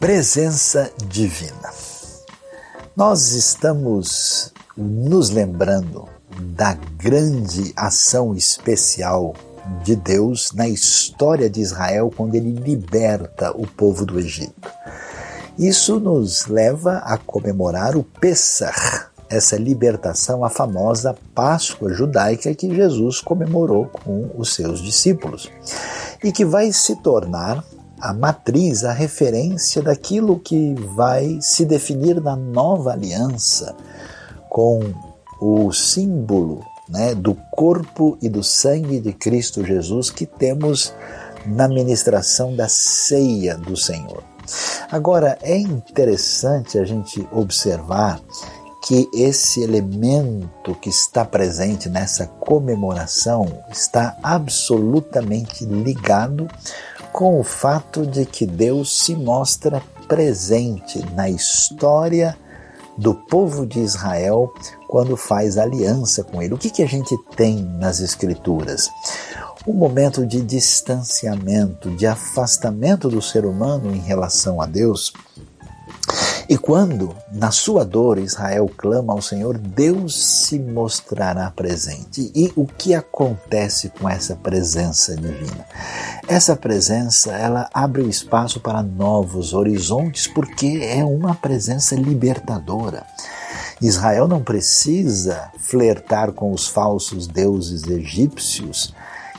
Presença divina. Nós estamos nos lembrando da grande ação especial de Deus na história de Israel quando ele liberta o povo do Egito. Isso nos leva a comemorar o Pessah, essa libertação, a famosa Páscoa judaica que Jesus comemorou com os seus discípulos e que vai se tornar a matriz, a referência daquilo que vai se definir na nova aliança com o símbolo né, do corpo e do sangue de Cristo Jesus que temos na ministração da ceia do Senhor. Agora, é interessante a gente observar que esse elemento que está presente nessa comemoração está absolutamente ligado com o fato de que Deus se mostra presente na história do povo de Israel quando faz aliança com ele. O que, que a gente tem nas Escrituras? Um momento de distanciamento, de afastamento do ser humano em relação a Deus, e quando, na sua dor, Israel clama ao Senhor, Deus se mostrará presente. E o que acontece com essa presença divina? Essa presença, ela abre o espaço para novos horizontes, porque é uma presença libertadora. Israel não precisa flertar com os falsos deuses egípcios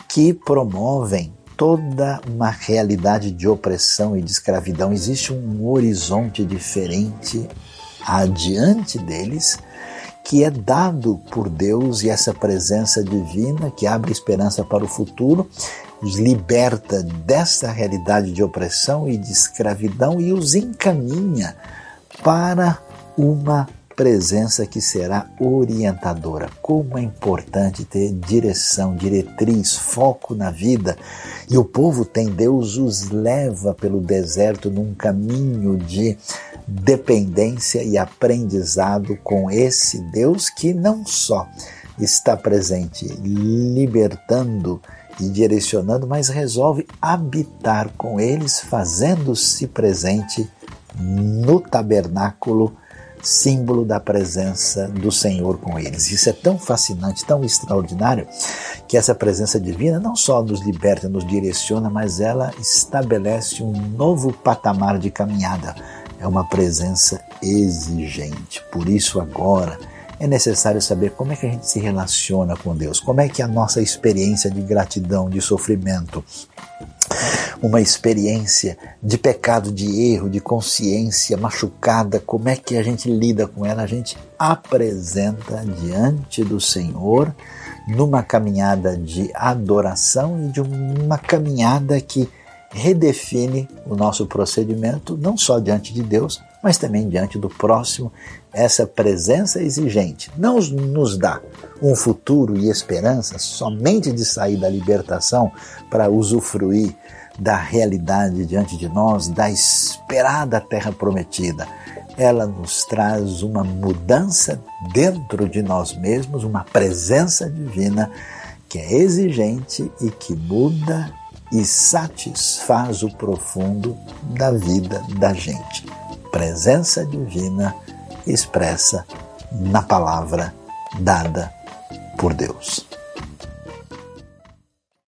que promovem toda uma realidade de opressão e de escravidão. Existe um horizonte diferente adiante deles que é dado por Deus e essa presença divina que abre esperança para o futuro, os liberta dessa realidade de opressão e de escravidão e os encaminha para uma presença que será orientadora. Como é importante ter direção, diretriz, foco na vida. E o povo tem, Deus os leva pelo deserto num caminho de dependência e aprendizado com esse Deus que não só está presente, libertando e direcionando, mas resolve habitar com eles, fazendo-se presente no tabernáculo símbolo da presença do Senhor com eles. Isso é tão fascinante, tão extraordinário, que essa presença divina não só nos liberta, nos direciona, mas ela estabelece um novo patamar de caminhada. É uma presença exigente. Por isso, agora, é necessário saber como é que a gente se relaciona com Deus, como é que a nossa experiência de gratidão, de sofrimento, uma experiência de pecado, de erro, de consciência machucada, como é que a gente lida com ela? A gente apresenta diante do Senhor numa caminhada de adoração e de uma caminhada que redefine o nosso procedimento, não só diante de Deus, mas também diante do próximo. Essa presença exigente não nos dá um futuro e esperança somente de sair da libertação para usufruir da realidade diante de nós, da esperada terra prometida. Ela nos traz uma mudança dentro de nós mesmos, uma presença divina que é exigente e que muda e satisfaz o profundo da vida da gente. Presença divina expressa na palavra dada por Deus.